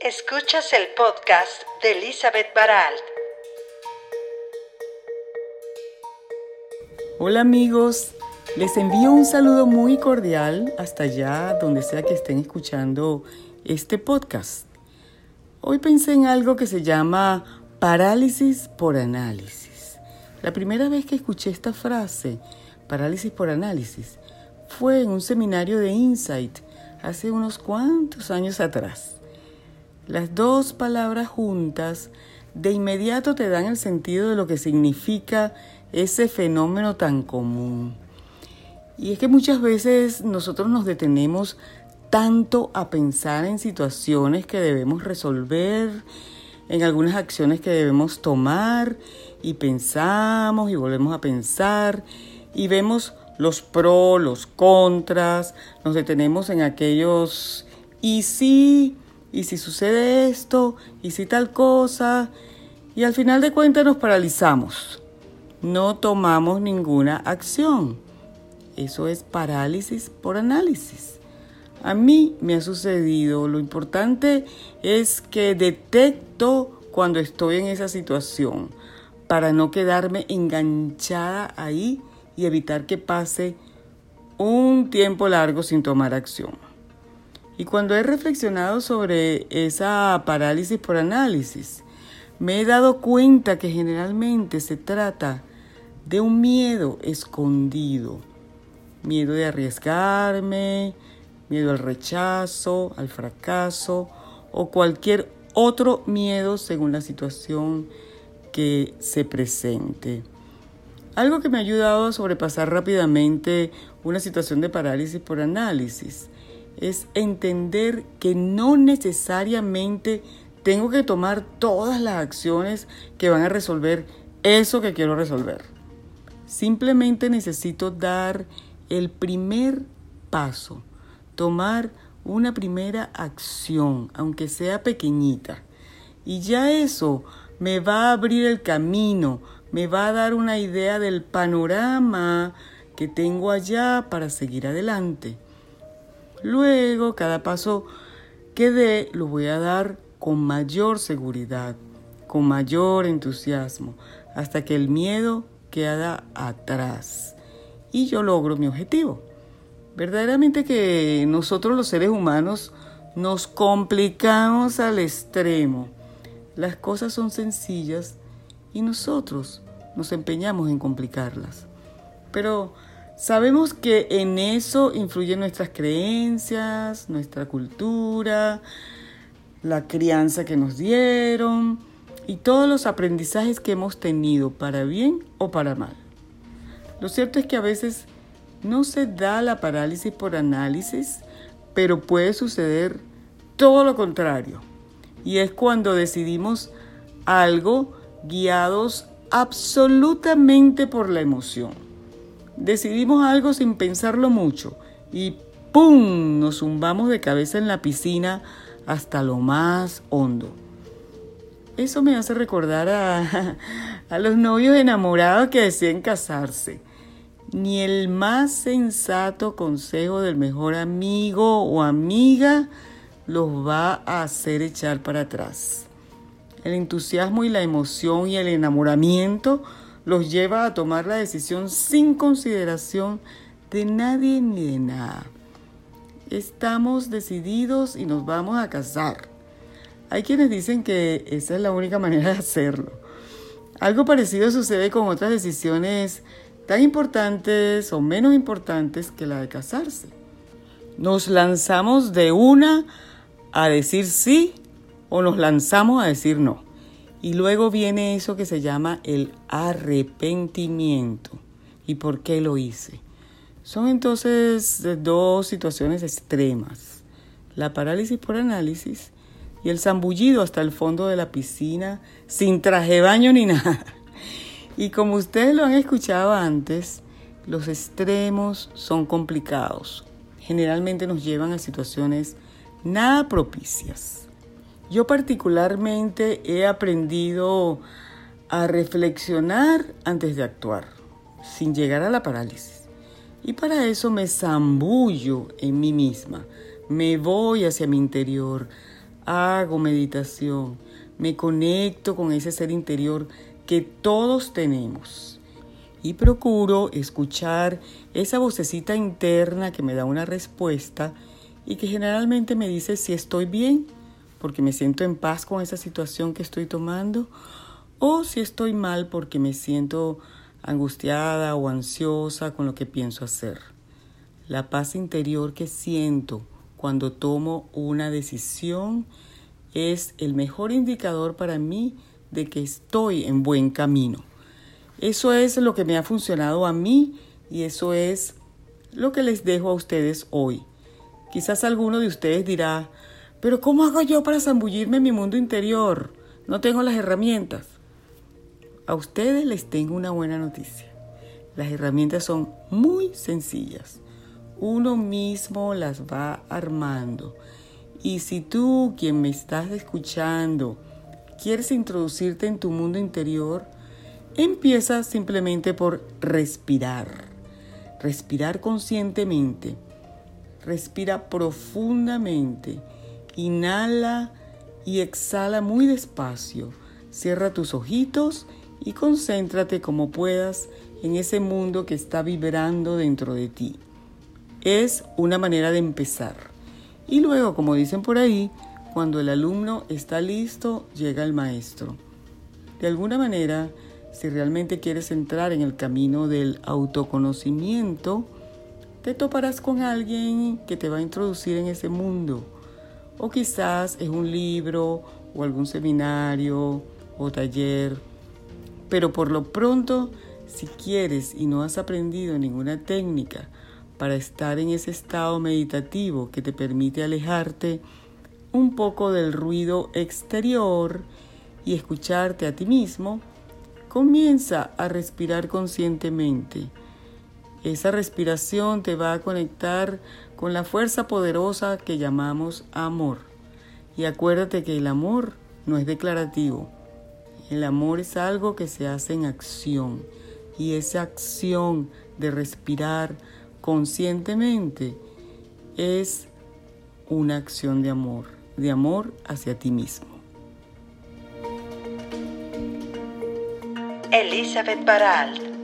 Escuchas el podcast de Elizabeth Baralt. Hola amigos, les envío un saludo muy cordial hasta allá donde sea que estén escuchando este podcast. Hoy pensé en algo que se llama parálisis por análisis. La primera vez que escuché esta frase, parálisis por análisis, fue en un seminario de Insight hace unos cuantos años atrás. Las dos palabras juntas de inmediato te dan el sentido de lo que significa ese fenómeno tan común. Y es que muchas veces nosotros nos detenemos tanto a pensar en situaciones que debemos resolver, en algunas acciones que debemos tomar, y pensamos y volvemos a pensar y vemos los pros, los contras, nos detenemos en aquellos y si, y si sucede esto, y si tal cosa, y al final de cuentas nos paralizamos. No tomamos ninguna acción. Eso es parálisis por análisis. A mí me ha sucedido. Lo importante es que detecto cuando estoy en esa situación para no quedarme enganchada ahí y evitar que pase un tiempo largo sin tomar acción. Y cuando he reflexionado sobre esa parálisis por análisis, me he dado cuenta que generalmente se trata de un miedo escondido. Miedo de arriesgarme, miedo al rechazo, al fracaso o cualquier otro miedo según la situación que se presente. Algo que me ha ayudado a sobrepasar rápidamente una situación de parálisis por análisis es entender que no necesariamente tengo que tomar todas las acciones que van a resolver eso que quiero resolver. Simplemente necesito dar el primer paso, tomar una primera acción, aunque sea pequeñita. Y ya eso me va a abrir el camino me va a dar una idea del panorama que tengo allá para seguir adelante. Luego, cada paso que dé lo voy a dar con mayor seguridad, con mayor entusiasmo, hasta que el miedo queda atrás y yo logro mi objetivo. Verdaderamente que nosotros los seres humanos nos complicamos al extremo. Las cosas son sencillas y nosotros nos empeñamos en complicarlas. Pero sabemos que en eso influyen nuestras creencias, nuestra cultura, la crianza que nos dieron y todos los aprendizajes que hemos tenido para bien o para mal. Lo cierto es que a veces no se da la parálisis por análisis, pero puede suceder todo lo contrario. Y es cuando decidimos algo guiados absolutamente por la emoción. Decidimos algo sin pensarlo mucho y ¡pum! nos zumbamos de cabeza en la piscina hasta lo más hondo. Eso me hace recordar a, a los novios enamorados que deciden casarse. Ni el más sensato consejo del mejor amigo o amiga los va a hacer echar para atrás. El entusiasmo y la emoción y el enamoramiento los lleva a tomar la decisión sin consideración de nadie ni de nada. Estamos decididos y nos vamos a casar. Hay quienes dicen que esa es la única manera de hacerlo. Algo parecido sucede con otras decisiones tan importantes o menos importantes que la de casarse. Nos lanzamos de una a decir sí o nos lanzamos a decir no. Y luego viene eso que se llama el arrepentimiento. ¿Y por qué lo hice? Son entonces dos situaciones extremas. La parálisis por análisis y el zambullido hasta el fondo de la piscina sin traje baño ni nada. Y como ustedes lo han escuchado antes, los extremos son complicados. Generalmente nos llevan a situaciones nada propicias. Yo particularmente he aprendido a reflexionar antes de actuar, sin llegar a la parálisis. Y para eso me zambullo en mí misma, me voy hacia mi interior hago meditación, me conecto con ese ser interior que todos tenemos y procuro escuchar esa vocecita interna que me da una respuesta y que generalmente me dice si estoy bien, porque me siento en paz con esa situación que estoy tomando, o si estoy mal porque me siento angustiada o ansiosa con lo que pienso hacer. La paz interior que siento cuando tomo una decisión es el mejor indicador para mí de que estoy en buen camino. Eso es lo que me ha funcionado a mí y eso es lo que les dejo a ustedes hoy. Quizás alguno de ustedes dirá, pero ¿cómo hago yo para zambullirme en mi mundo interior? No tengo las herramientas. A ustedes les tengo una buena noticia. Las herramientas son muy sencillas. Uno mismo las va armando. Y si tú, quien me estás escuchando, quieres introducirte en tu mundo interior, empieza simplemente por respirar. Respirar conscientemente. Respira profundamente. Inhala y exhala muy despacio. Cierra tus ojitos y concéntrate como puedas en ese mundo que está vibrando dentro de ti. Es una manera de empezar. Y luego, como dicen por ahí, cuando el alumno está listo, llega el maestro. De alguna manera, si realmente quieres entrar en el camino del autoconocimiento, te toparás con alguien que te va a introducir en ese mundo. O quizás es un libro o algún seminario o taller. Pero por lo pronto, si quieres y no has aprendido ninguna técnica para estar en ese estado meditativo que te permite alejarte un poco del ruido exterior y escucharte a ti mismo, comienza a respirar conscientemente. Esa respiración te va a conectar con la fuerza poderosa que llamamos amor. Y acuérdate que el amor no es declarativo. El amor es algo que se hace en acción. Y esa acción de respirar conscientemente es una acción de amor de amor hacia ti mismo. Elizabeth Baralt